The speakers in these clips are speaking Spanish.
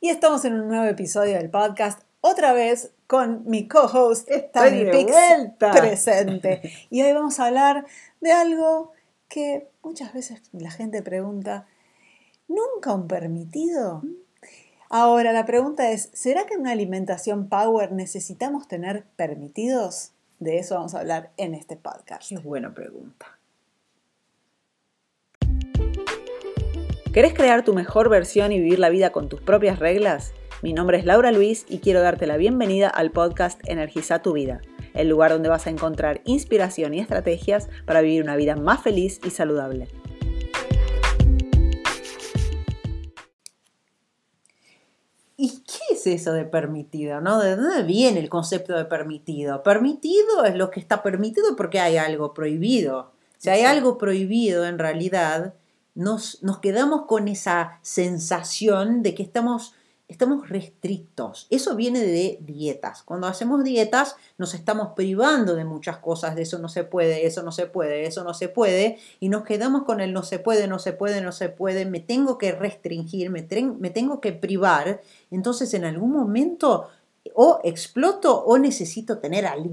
Y estamos en un nuevo episodio del podcast, otra vez con mi co-host de vuelta. presente. Y hoy vamos a hablar de algo que muchas veces la gente pregunta, ¿nunca un permitido? Ahora, la pregunta es, ¿será que en una alimentación power necesitamos tener permitidos? De eso vamos a hablar en este podcast. Qué buena pregunta. ¿Querés crear tu mejor versión y vivir la vida con tus propias reglas? Mi nombre es Laura Luis y quiero darte la bienvenida al podcast Energiza tu vida, el lugar donde vas a encontrar inspiración y estrategias para vivir una vida más feliz y saludable. ¿Y qué es eso de permitido? ¿no? ¿De dónde viene el concepto de permitido? Permitido es lo que está permitido porque hay algo prohibido. Si hay algo prohibido en realidad, nos, nos quedamos con esa sensación de que estamos estamos restrictos. Eso viene de dietas. Cuando hacemos dietas nos estamos privando de muchas cosas, de eso no se puede, eso no se puede, eso no se puede, y nos quedamos con el no se puede, no se puede, no se puede, me tengo que restringir, me, me tengo que privar. Entonces en algún momento o exploto o necesito tener algo,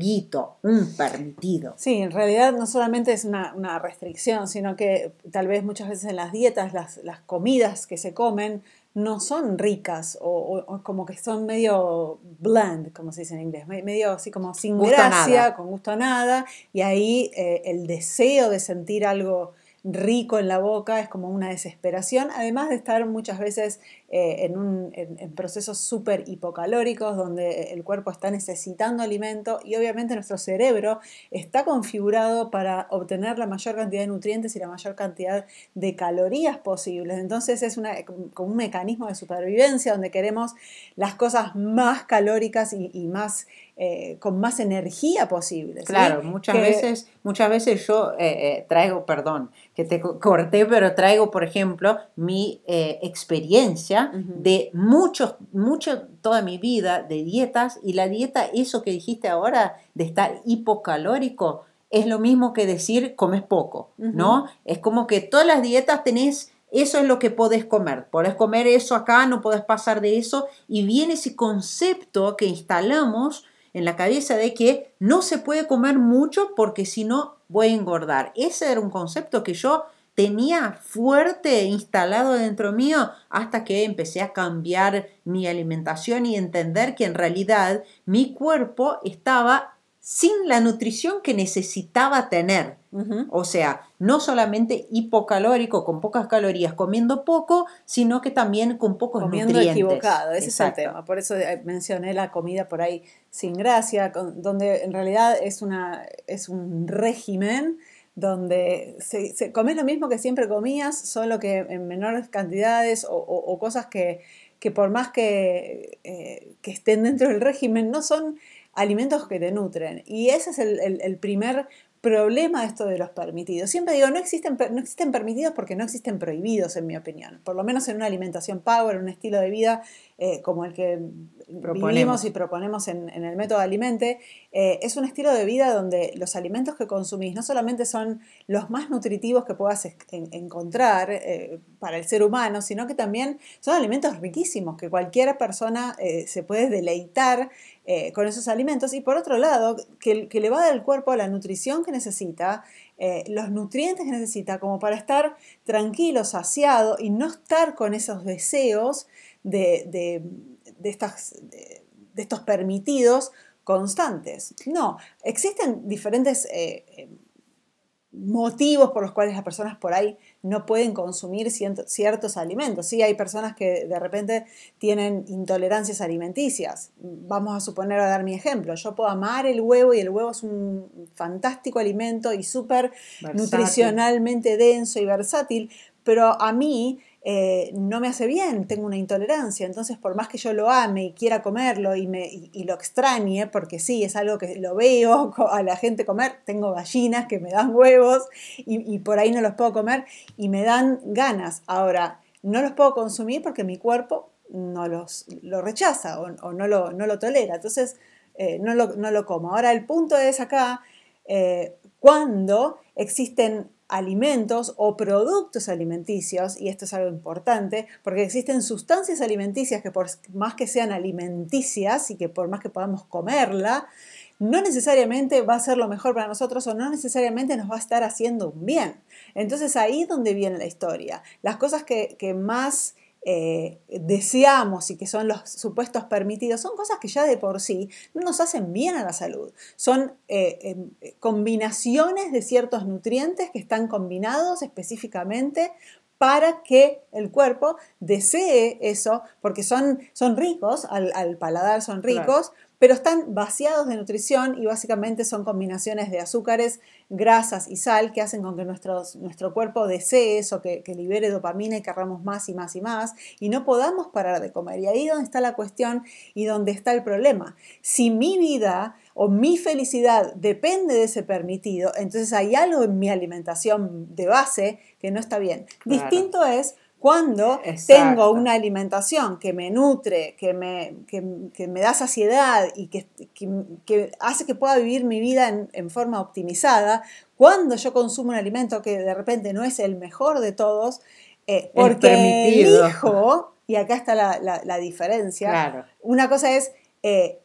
un permitido. Sí, en realidad no solamente es una, restricción, sino que tal vez muchas veces en las dietas, las, las comidas que se comen no son ricas o, como que son medio bland, como se dice en inglés, medio así como sin gracia, con gusto a nada, y ahí eh, el deseo de sentir algo rico en la boca, es como una desesperación, además de estar muchas veces eh, en, un, en, procesos súper hipocalóricos donde el cuerpo está necesitando alimento y obviamente nuestro cerebro está configurado para obtener la mayor cantidad de nutrientes y la mayor cantidad de calorías posibles. Entonces es una, como un mecanismo de supervivencia donde queremos las cosas más calóricas y más eh, con más energía posible. Claro, muchas, veces, muchas veces yo eh, eh, traigo, perdón, que te corté, pero traigo, por ejemplo, mi experiencia de muchos, mucho, toda mi vida de dietas y la dieta, eso que dijiste ahora, de estar hipocalórico, es lo mismo que decir comes poco, ¿no? Es como que todas las dietas tenés eso es lo que podés comer. Podés comer eso acá, no podés pasar de eso. Y viene ese concepto que instalamos en la cabeza de que no se puede comer mucho porque si no voy a engordar. Ese era un concepto que yo tenía fuerte instalado dentro mío hasta que empecé a cambiar mi alimentación y entender que en realidad mi cuerpo estaba sin la nutrición que necesitaba tener. O sea, no solamente hipocalórico, con pocas calorías, comiendo poco, sino que también con pocos comiendo nutrientes. equivocado, ese es el tema. Por eso eh, mencioné la comida por ahí sin gracia, donde en realidad es, una, es un régimen donde se, se comes lo mismo que siempre comías, solo que en menores cantidades o, cosas que, que, por más que, eh, que estén dentro del régimen no son alimentos que te nutren. Y ese es el, primer problema esto de los permitidos. Siempre digo, no existen, no existen permitidos porque no existen prohibidos, en mi opinión. Por lo menos en una alimentación power, un estilo de vida eh, como el que vivimos y proponemos en, el método Alimente, eh, es un estilo de vida donde los alimentos que consumís no solamente son los más nutritivos que puedas encontrar eh, para el ser humano, sino que también son alimentos riquísimos que cualquier persona se puede deleitar eh, con esos alimentos y por otro lado, que, le va al cuerpo la nutrición que necesita, eh, los nutrientes que necesita como para estar tranquilo, saciado y no estar con esos deseos de, de, de, estos permitidos constantes. No, existen diferentes eh, motivos por los cuales las personas por ahí no pueden consumir ciertos alimentos. Sí, hay personas que de repente tienen intolerancias alimenticias. Vamos a suponer a dar mi ejemplo. Yo puedo amar el huevo y el huevo es un fantástico alimento y súper nutricionalmente denso y versátil, pero a mí eh, no me hace bien, tengo una intolerancia, entonces por más que yo lo ame y quiera comerlo y, lo extrañe, porque sí, es algo que lo veo a la gente comer, tengo gallinas que me dan huevos y, por ahí no los puedo comer y me dan ganas. Ahora, no los puedo consumir porque mi cuerpo no los lo rechaza o, no, lo, no, lo, tolera, entonces eh, no, lo, no, lo, como. Ahora, el punto es acá, eh, cuando existen alimentos o productos alimenticios, y esto es algo importante, porque existen sustancias alimenticias que por más que sean alimenticias y que por más que podamos comerla, no necesariamente va a ser lo mejor para nosotros o no necesariamente nos va a estar haciendo un bien. Entonces ahí es donde viene la historia. Las cosas que, más eh, deseamos y que son los supuestos permitidos son cosas que ya de por sí no nos hacen bien a la salud. Son eh, em, combinaciones de ciertos nutrientes que están combinados específicamente para que el cuerpo desee eso, porque son, son ricos, al, paladar son ricos, pero están vaciados de nutrición y básicamente son combinaciones de azúcares, grasas y sal que hacen con que nuestro cuerpo desee eso, que, que, libere dopamina y querramos más y más y más y no podamos parar de comer. Y ahí donde está la cuestión y donde está el problema. Si mi vida o mi felicidad depende de ese permitido, entonces hay algo en mi alimentación de base que no está bien. Distinto es cuando tengo una alimentación que me nutre, que me, me da saciedad y que, hace que pueda vivir mi vida en, forma optimizada, cuando yo consumo un alimento que de repente no es el mejor de todos, eh, porque elijo, y acá está la, diferencia, una cosa es eh,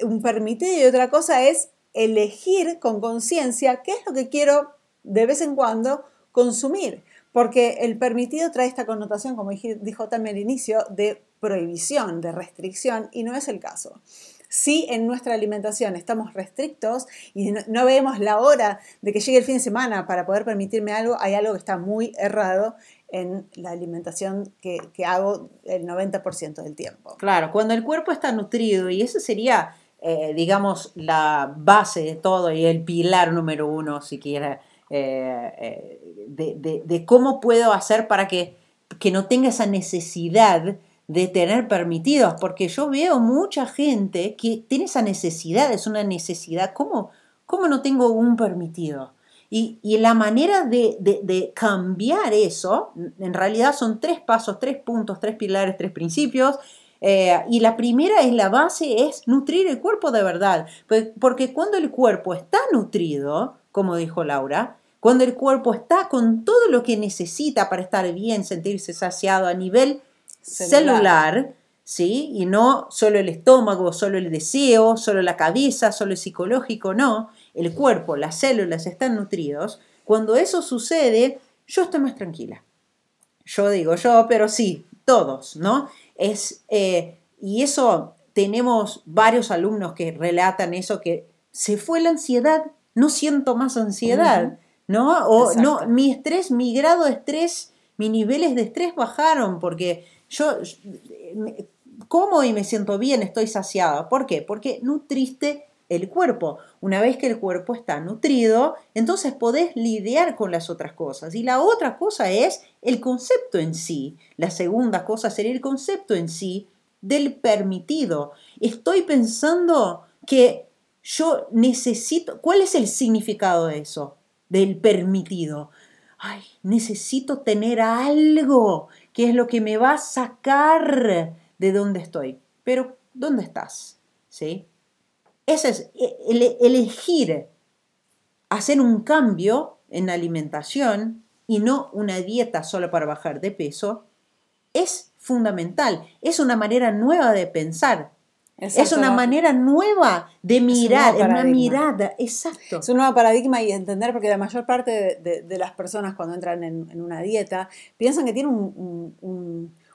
un permitido y otra cosa es elegir con conciencia qué es lo que quiero de vez en cuando consumir. Porque el permitido trae esta connotación, como dijo también al inicio, de prohibición, de restricción, y no es el caso. Si en nuestra alimentación estamos restrictos y no, vemos la hora de que llegue el fin de semana para poder permitirme algo, hay algo que está muy errado en la alimentación que, hago el 90% del tiempo. Claro, cuando el cuerpo está nutrido, y eso sería, eh, digamos, la base de todo y el pilar número uno, si quiera, eh, eh, de, cómo puedo hacer para que, que no tenga esa necesidad de tener permitidos, porque yo veo mucha gente que tiene esa necesidad, es una necesidad, ¿cómo, cómo no tengo un permitido? Y, la manera de, cambiar eso, en realidad son tres pasos, tres puntos, tres pilares, tres principios. Eh, y la primera es la base, es nutrir el cuerpo de verdad. Porque cuando el cuerpo está nutrido, como dijo Laura, cuando el cuerpo está con todo lo que necesita para estar bien, sentirse saciado a nivel celular, ¿sí? Y no solo el estómago, solo el deseo, solo la cabeza, solo el psicológico, no. El cuerpo, las células están nutridos. Cuando eso sucede, yo estoy más tranquila. Yo digo yo, pero sí, todos, ¿no? Es, eh, y eso tenemos varios alumnos que relatan eso, que se fue la ansiedad, no siento más ansiedad. ¿no? O no, mi estrés, mi grado de estrés, mis niveles de estrés bajaron porque yo como y me siento bien, estoy saciada. ¿Por qué? Porque nutriste el cuerpo. Una vez que el cuerpo está nutrido, entonces podés lidiar con las otras cosas. Y la otra cosa es el concepto en sí. La segunda cosa sería el concepto en sí del permitido. Estoy pensando que yo necesito, ¿cuál es el significado de eso? del permitido. Ay, necesito tener algo que es lo que me va a sacar de donde estoy. Pero, ¿dónde estás? ¿Sí? Ese es e, el, elegir hacer un cambio en la alimentación y no una dieta solo para bajar de peso, es fundamental. Es una manera nueva de pensar. Es una manera nueva de mirar, es una mirada, exacto. Es un nuevo paradigma y entender, porque la mayor parte de, las personas cuando entran en, una dieta piensan que tiene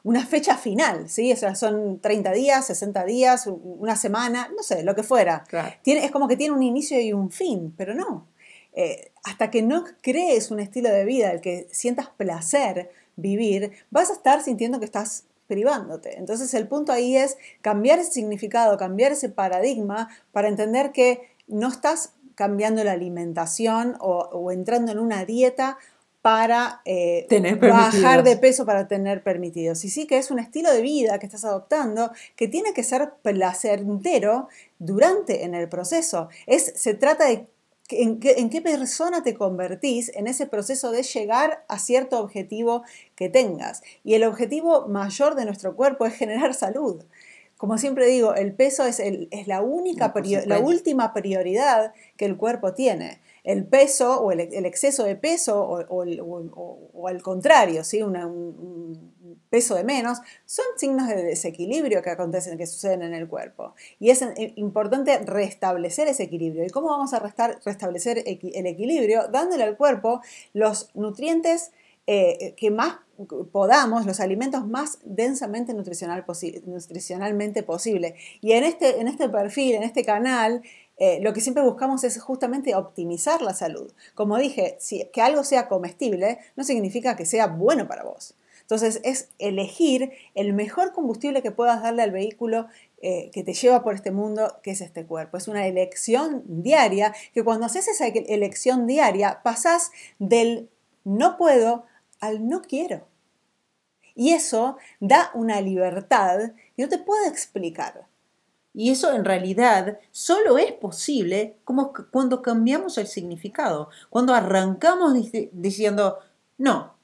una fecha final, ¿sí? O sea, son 30 días, 60 días, una semana, no sé, lo que fuera. Tiene, es como que tiene un inicio y un fin, pero no. Eh, hasta que no crees un estilo de vida el que sientas placer vivir, vas a estar sintiendo que estás privándote. Entonces el punto ahí es cambiar ese significado, cambiar ese paradigma para entender que no estás cambiando la alimentación o, entrando en una dieta para eh, bajar de peso para tener permitidos. Y sí que es un estilo de vida que estás adoptando que tiene que ser placentero durante en el proceso. Es, se trata de en qué, persona te convertís en ese proceso de llegar a cierto objetivo que tengas. Y el objetivo mayor de nuestro cuerpo es generar salud. Como siempre digo, el peso es, la única, la última prioridad que el cuerpo tiene. El peso o el, exceso de peso o, al contrario, ¿sí? un, peso de menos, son signos de desequilibrio que acontecen, que suceden en el cuerpo. Y es eh, importante restablecer ese equilibrio. ¿Y cómo vamos a restablecer el equilibrio? Dándole al cuerpo los nutrientes eh, que más podamos, los alimentos más densamente nutricional nutricionalmente posible. Y en este, en este perfil, en este canal, eh, lo que siempre buscamos es justamente optimizar la salud. Como dije, que algo sea comestible no significa que sea bueno para vos. Entonces es elegir el mejor combustible que puedas darle al vehículo eh, que te lleva por este mundo, que es este cuerpo. Es una elección diaria que cuando haces esa elección diaria pasás del no puedo al no quiero. Y eso da una libertad que no te puedo explicar. Y eso en realidad solo es posible como cuando cambiamos el significado, cuando arrancamos diciendo, no,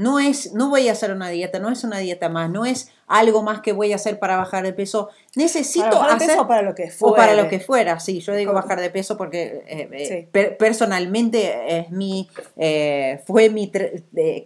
no es, no voy a hacer una dieta, no es una dieta más, no es algo más que voy a hacer para bajar de peso. Necesito para hacer o para lo que fuera. O para lo que fuera, sí. Yo digo bajar de peso porque eh, eh, personalmente es mi, eh, fue mi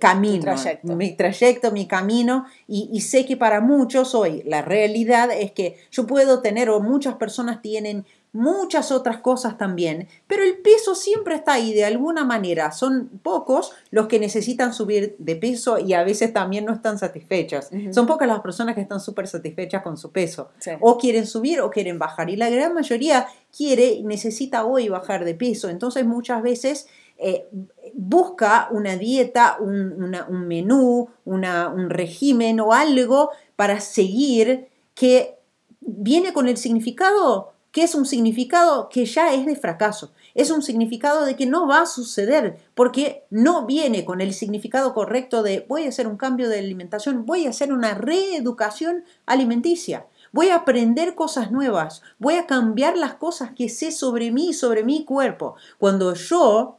camino, trayecto. mi trayecto, mi camino, y, y, sé que para muchos hoy la realidad es que yo puedo tener o muchas personas tienen muchas otras cosas también, pero el peso siempre está ahí de alguna manera. Son pocos los que necesitan subir de peso y a veces también no están satisfechas. Son pocas las personas que están súper satisfechas con su peso. O quieren subir o quieren bajar. Y la gran mayoría quiere y necesita hoy bajar de peso. Entonces muchas veces... Eh, busca una dieta, un, menú, un régimen o algo para seguir que viene con el significado que es un significado que ya es de fracaso, es un significado de que no va a suceder, porque no viene con el significado correcto de voy a hacer un cambio de alimentación, voy a hacer una reeducación alimenticia, voy a aprender cosas nuevas, voy a cambiar las cosas que sé sobre mí, sobre mi cuerpo. Cuando yo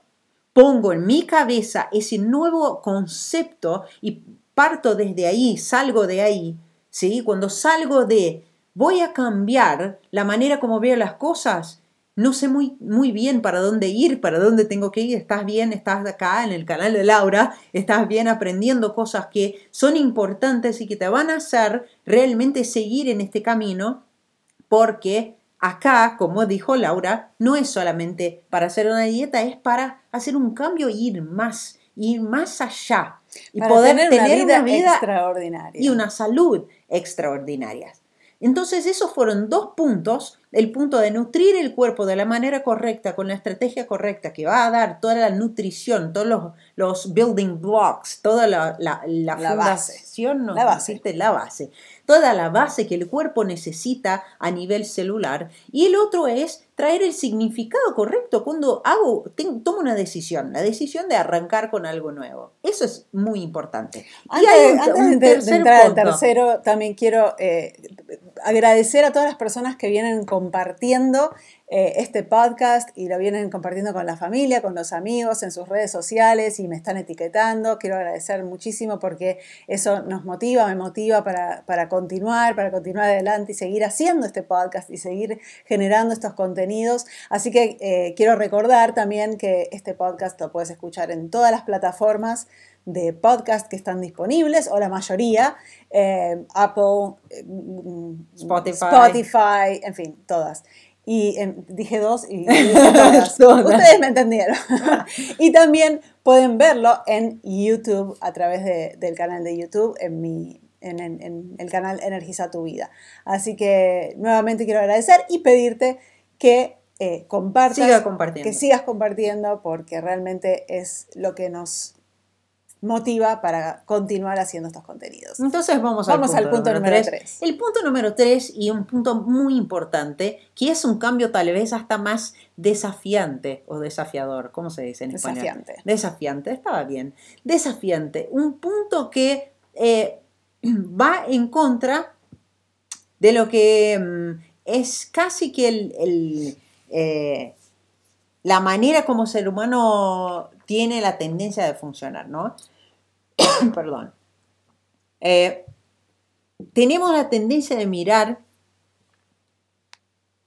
pongo en mi cabeza ese nuevo concepto y parto desde ahí, salgo de ahí, ¿sí? Cuando salgo de voy a cambiar la manera como veo las cosas. No sé muy, muy bien para dónde ir, para dónde tengo que ir. Estás bien, estás acá en el canal de Laura, estás bien aprendiendo cosas que son importantes y que te van a hacer realmente seguir en este camino, porque acá, como dijo Laura, no es solamente para hacer una dieta, es para hacer un cambio e ir más, ir más allá y poder tener, una vida extraordinaria y una salud extraordinaria. Entonces esos fueron dos puntos, el punto de nutrir el cuerpo de la manera correcta, con la estrategia correcta, que va a dar toda la nutrición, todos los, los building blocks, toda la, la, la, fundación, la base. la base, toda la base que el cuerpo necesita a nivel celular. Y el otro es traer el significado correcto cuando hago, tomo una decisión, la decisión de arrancar con algo nuevo. Eso es muy importante. Antes, de, entrar al tercero, también quiero eh, agradecer a todas las personas que vienen compartiendo eh, este podcast y lo vienen compartiendo con la familia, con los amigos, en sus redes sociales y me están etiquetando. Quiero agradecer muchísimo porque eso nos motiva, me motiva para, continuar, para continuar adelante y seguir haciendo este podcast y seguir generando estos contenidos. Así que eh, quiero recordar también que este podcast lo puedes escuchar en todas las plataformas de podcast que están disponibles, o la mayoría, eh, Apple, Spotify, en fin, todas. Y em, dije dos y Ustedes me entendieron. y también pueden verlo en YouTube, a través del canal de YouTube, en, mi, en, el canal Energiza tu Vida. Así que nuevamente quiero agradecer y pedirte que eh, compartas, que sigas compartiendo, porque realmente es lo que nos motiva para continuar haciendo estos contenidos. Entonces vamos, al, punto número 3. El punto número 3 y un punto muy importante, que es un cambio tal vez hasta más desafiante o desafiador, ¿cómo se dice en español? Desafiante. Desafiante, estaba bien. Desafiante, un punto que eh, va en contra de lo que mm, es casi que el, eh, la manera como ser humano tiene la tendencia de funcionar, ¿no? Perdón. Eh, tenemos la tendencia de mirar,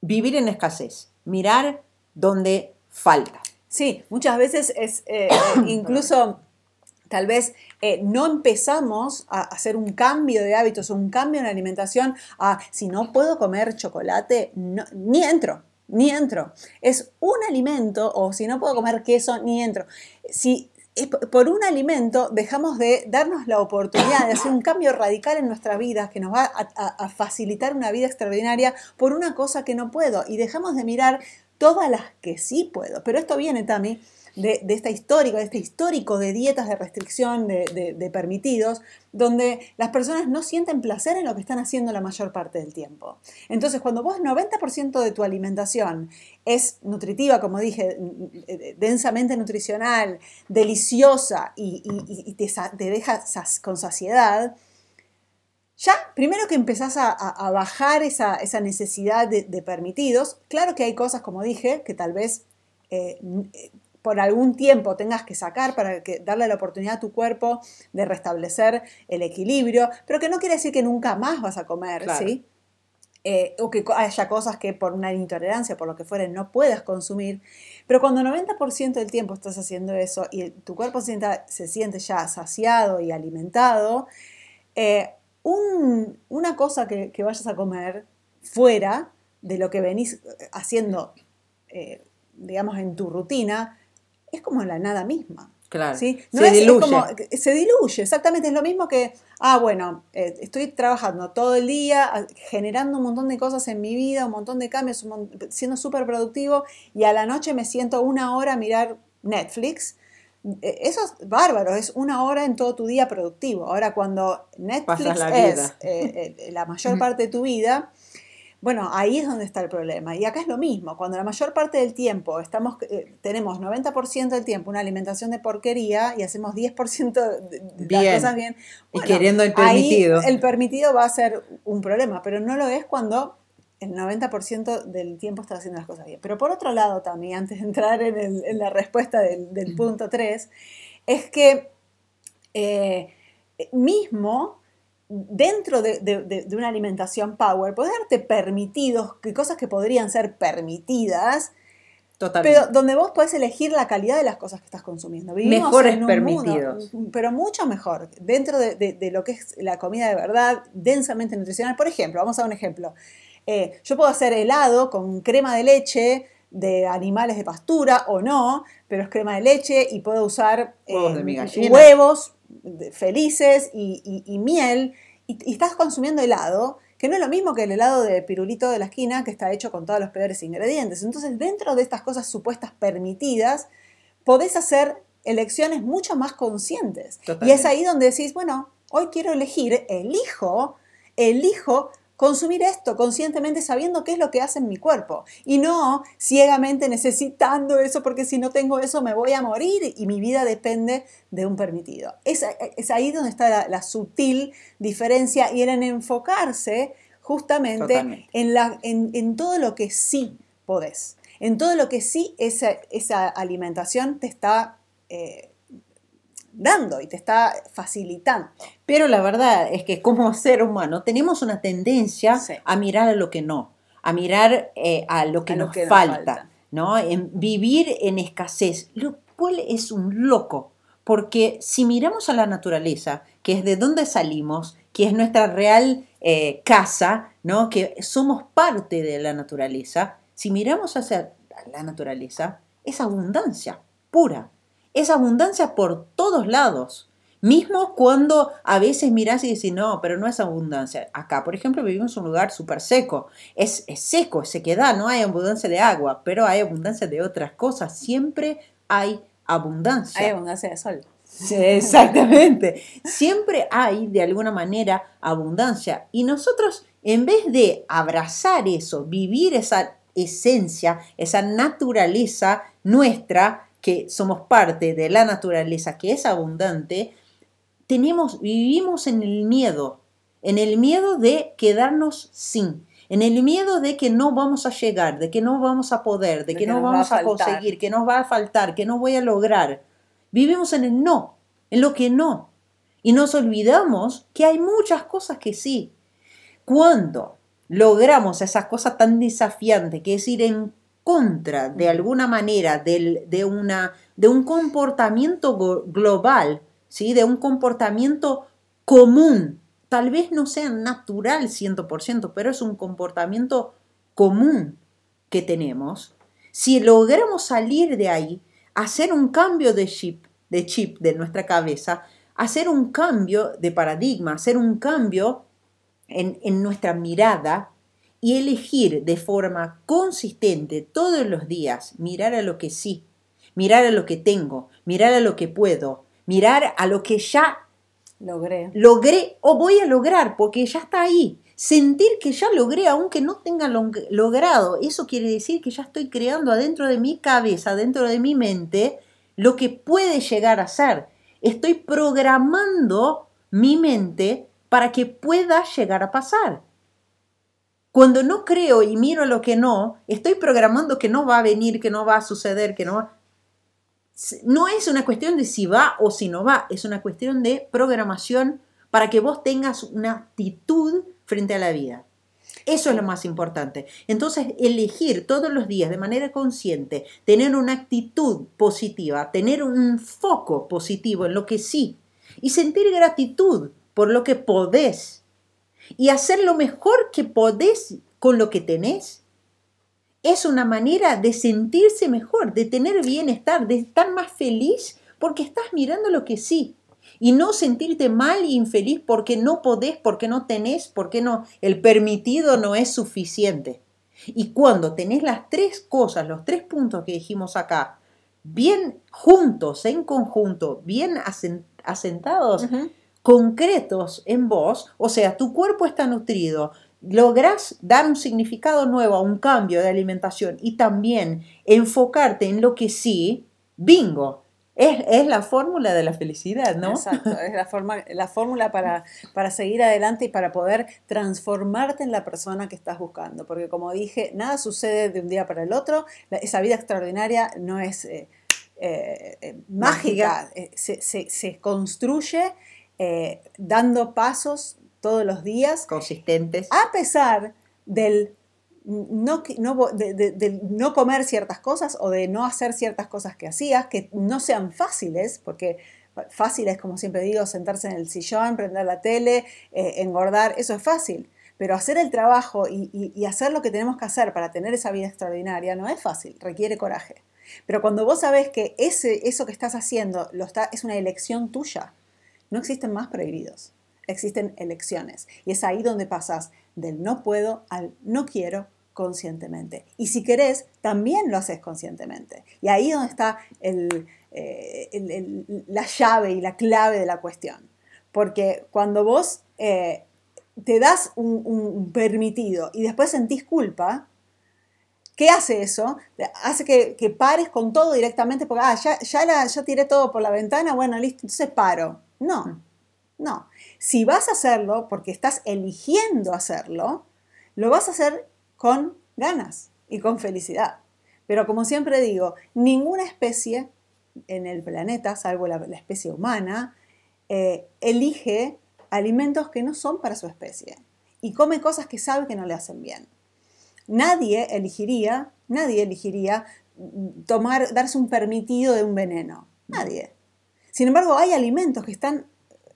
vivir en escasez, mirar donde falta. Sí, muchas veces es eh, incluso tal vez eh, no empezamos a hacer un cambio de hábitos un cambio en la alimentación a si no puedo comer chocolate, ni entro, ni entro. Es un alimento o si no puedo comer queso, ni entro. Si por un alimento dejamos de darnos la oportunidad de hacer un cambio radical en nuestra vida que nos va a facilitar una vida extraordinaria por una cosa que no puedo y dejamos de mirar todas las que sí puedo. Pero esto viene, Tami, de, esta histórica, de este histórico de dietas de restricción de, permitidos, donde las personas no sienten placer en lo que están haciendo la mayor parte del tiempo. Entonces, cuando vos 90% de tu alimentación es nutritiva, como dije, densamente nutricional, deliciosa y, te, deja con saciedad, ya, primero que empezás a, bajar esa, necesidad de, permitidos, claro que hay cosas, como dije, que tal vez eh, por algún tiempo tengas que sacar para que, darle la oportunidad a tu cuerpo de restablecer el equilibrio, pero que no quiere decir que nunca más vas a comer, ¿sí? Eh, o que haya cosas que por una intolerancia, por lo que fuere, no puedas consumir. Pero cuando 90% del tiempo estás haciendo eso y tu cuerpo se siente ya saciado y alimentado, eh, una cosa que, vayas a comer fuera de lo que venís haciendo, eh, digamos, en tu rutina, es como la nada misma. Claro. se diluye. se diluye, exactamente. Es lo mismo que, ah, bueno, eh, estoy trabajando todo el día, generando un montón de cosas en mi vida, un montón de cambios, siendo súper productivo, y a la noche me siento una hora a mirar Netflix. Eh, eso es bárbaro, es una hora en todo tu día productivo. Ahora, cuando Netflix es eh, la mayor parte de tu vida, bueno, ahí es donde está el problema. Y acá es lo mismo. Cuando la mayor parte del tiempo estamos, eh, tenemos 90% del tiempo una alimentación de porquería y hacemos 10% de, las cosas bien. y queriendo el permitido. el permitido va a ser un problema, pero no lo es cuando el 90% del tiempo estás haciendo las cosas bien. Pero por otro lado también, antes de entrar en, la respuesta del, punto 3, es que eh, mismo dentro de, una alimentación power, puedes darte permitidos, cosas que podrían ser permitidas, Totalmente. pero donde vos podés elegir la calidad de las cosas que estás consumiendo. Mejores permitidos. pero mucho mejor, dentro de, lo que es la comida de verdad, densamente nutricional. Por ejemplo, vamos a un ejemplo. Eh, yo puedo hacer helado con crema de leche de animales de pastura o no, pero es crema de leche y puedo usar huevos eh, felices y, miel, y, estás consumiendo helado, que no es lo mismo que el helado de pirulito de la esquina, que está hecho con todos los peores ingredientes. Entonces, dentro de estas cosas supuestas permitidas, podés hacer elecciones mucho más conscientes. Y es ahí donde decís, bueno, hoy quiero elegir, elijo, elijo consumir esto conscientemente sabiendo qué es lo que hace en mi cuerpo y no ciegamente necesitando eso porque si no tengo eso me voy a morir y mi vida depende de un permitido. Es, ahí donde está la, sutil diferencia y en enfocarse justamente en, la, en, todo lo que sí podés, en todo lo que sí esa, esa alimentación te está... Eh, dando y te está facilitando. Pero la verdad es que como ser humano tenemos una tendencia a mirar a lo que no, a mirar eh, a lo que, nos, falta, ¿no? En vivir en escasez, lo cual es un loco, porque si miramos a la naturaleza, que es de donde salimos, que es nuestra real eh, casa, ¿no? Que somos parte de la naturaleza, si miramos hacia la naturaleza, es abundancia pura es abundancia por todos lados. Mismo cuando a veces miras y dices, no, pero no es abundancia. Acá, por ejemplo, vivimos en un lugar súper seco. Es, seco, es sequedad, no hay abundancia de agua, pero hay abundancia de otras cosas. Siempre hay abundancia. Hay abundancia de sol. exactamente. Siempre hay, de alguna manera, abundancia. Y nosotros, en vez de abrazar eso, vivir esa esencia, esa naturaleza nuestra, que somos parte de la naturaleza que es abundante, tenemos, vivimos en el miedo, en el miedo de quedarnos sin, en el miedo de que no vamos a llegar, de que no vamos a poder, de, que, no vamos a, conseguir, que nos va a faltar, que no voy a lograr. Vivimos en el no, en lo que no. Y nos olvidamos que hay muchas cosas que sí. Cuando logramos esas cosas tan desafiantes, que es ir en contra de alguna manera del, de, una, de un comportamiento global, ¿sí? de un comportamiento común. Tal vez no sea natural 100%, pero es un comportamiento común que tenemos. Si logramos salir de ahí, hacer un cambio de chip, de chip de nuestra cabeza, hacer un cambio de paradigma, hacer un cambio en, en nuestra mirada y elegir de forma consistente todos los días, mirar a lo que sí, mirar a lo que tengo, mirar a lo que puedo, mirar a lo que ya logré, logré o voy a lograr, porque ya está ahí. Sentir que ya logré, aunque no tenga logrado, eso quiere decir que ya estoy creando adentro de mi cabeza, dentro de mi mente, lo que puede llegar a ser. Estoy programando mi mente para que pueda llegar a pasar. Cuando no creo y miro lo que no, estoy programando que no va a venir, que no va a suceder, que no va... No es una cuestión de si va o si no va, es una cuestión de programación para que vos tengas una actitud frente a la vida. Eso es lo más importante. Entonces, elegir todos los días de manera consciente, tener una actitud positiva, tener un foco positivo en lo que sí y sentir gratitud por lo que podés y hacer lo mejor que podés con lo que tenés, es una manera de sentirse mejor, de tener bienestar, de estar más feliz porque estás mirando lo que sí. Y no sentirte mal e infeliz porque no podés, porque no tenés, porque no, el permitido no es suficiente. Y cuando tenés las tres cosas, los tres puntos que dijimos acá, bien juntos, en conjunto, bien asentados, concretos en vos, o sea, tu cuerpo está nutrido, logras dar un significado nuevo a un cambio de alimentación y también enfocarte en lo que sí, bingo. Es, la fórmula de la felicidad, ¿no? Exacto, es la, forma, la fórmula para, para seguir adelante y para poder transformarte en la persona que estás buscando. Porque como dije, nada sucede de un día para el otro. esa vida extraordinaria no es eh, eh, eh, mágica, se, se, se construye eh, dando pasos todos los días. Consistentes. A pesar del no, no comer ciertas cosas o de no hacer ciertas cosas que hacías, que no sean fáciles, porque fácil es, como siempre digo, sentarse en el sillón, prender la tele, eh, engordar, eso es fácil. Pero hacer el trabajo y, hacer lo que tenemos que hacer para tener esa vida extraordinaria no es fácil, requiere coraje. Pero cuando vos sabés que ese, eso que estás haciendo lo está, es una elección tuya, no existen más prohibidos, existen elecciones. Y es ahí donde pasas del no puedo al no quiero conscientemente. Y si querés, también lo haces conscientemente. Y ahí es donde está eh, la llave y la clave de la cuestión. Porque cuando vos eh, te das un, permitido y después sentís culpa, ¿Qué hace eso? Hace que, pares con todo directamente porque, ah, ya, ya, ya tiré todo por la ventana, bueno, listo, entonces paro. No, no. Si vas a hacerlo porque estás eligiendo hacerlo, lo vas a hacer con ganas y con felicidad. Pero como siempre digo, ninguna especie en el planeta, salvo la, especie humana, eh, elige alimentos que no son para su especie y come cosas que sabe que no le hacen bien. Nadie elegiría, nadie elegiría tomar, darse un permitido de un veneno. Nadie. Sin embargo, hay alimentos que están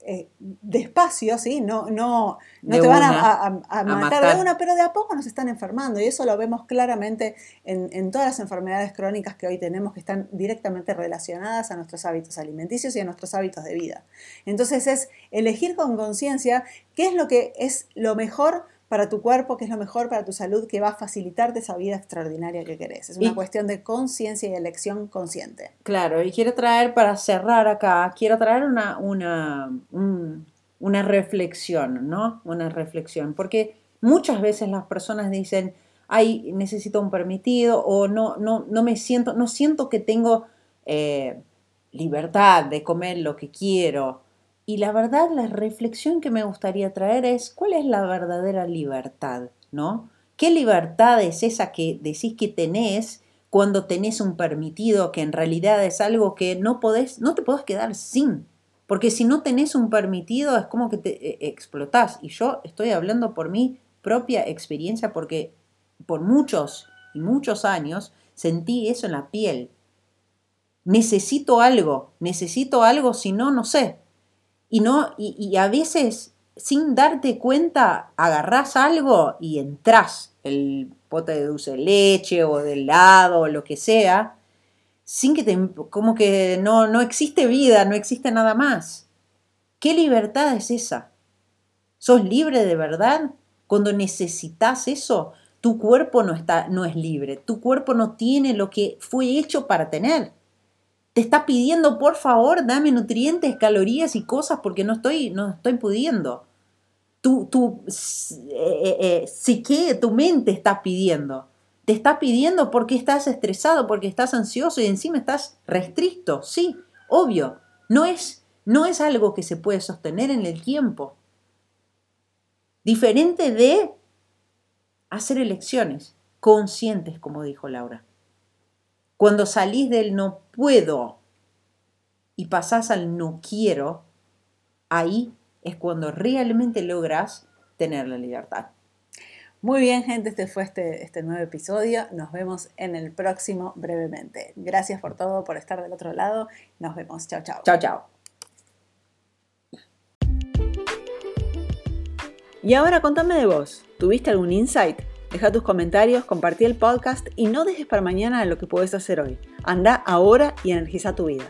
eh, despacio, ¿sí? No, no, no te van a, matar, de una, pero de a poco nos están enfermando. Y eso lo vemos claramente en, todas las enfermedades crónicas que hoy tenemos que están directamente relacionadas a nuestros hábitos alimenticios y a nuestros hábitos de vida. Entonces es elegir con conciencia qué es lo que es lo mejor para tu cuerpo, que es lo mejor para tu salud, que va a facilitarte esa vida extraordinaria que querés. Es una cuestión de conciencia y elección consciente. Claro, y quiero traer, para cerrar acá, quiero traer una, una, una reflexión, ¿no? Una reflexión, porque muchas veces las personas dicen, ay, necesito un permitido o no, no, no me siento, no siento que tengo eh, libertad de comer lo que quiero y la verdad, la reflexión que me gustaría traer es cuál es la verdadera libertad, ¿no? ¿Qué libertad es esa que decís que tenés cuando tenés un permitido que en realidad es algo que no podés, no te podés quedar sin? Porque si no tenés un permitido es como que te eh, explotás. Y yo estoy hablando por mi propia experiencia porque por muchos y muchos años sentí eso en la piel. Necesito algo, necesito algo, si no, no sé. Y, no, y, a veces, sin darte cuenta, agarrás algo y entras el pote de dulce de leche o de helado o lo que sea, sin que te, como que no, no existe vida, no existe nada más. ¿Qué libertad es esa? ¿Sos libre de verdad? Cuando necesitas eso, tu cuerpo no, está, no es libre, tu cuerpo no tiene lo que fue hecho para tener. Te está pidiendo, por favor, dame nutrientes, calorías y cosas porque no estoy, no estoy pudiendo. Tu, tu eh, eh, psique, tu mente está pidiendo. Te está pidiendo porque estás estresado, porque estás ansioso y encima estás restricto. Sí, obvio. No es, no es algo que se puede sostener en el tiempo. Diferente de hacer elecciones conscientes, como dijo Laura. Cuando salís del no puedo y pasás al no quiero, ahí es cuando realmente logras tener la libertad. Muy bien, gente, este fue este, este nuevo episodio. Nos vemos en el próximo brevemente. Gracias por todo, por estar del otro lado. Nos vemos. Chao, chao. Chao, chao. Y ahora contame de vos. ¿Tuviste algún insight? Deja tus comentarios, compartí el podcast y no dejes para mañana lo que puedes hacer hoy. Anda ahora y energiza tu vida.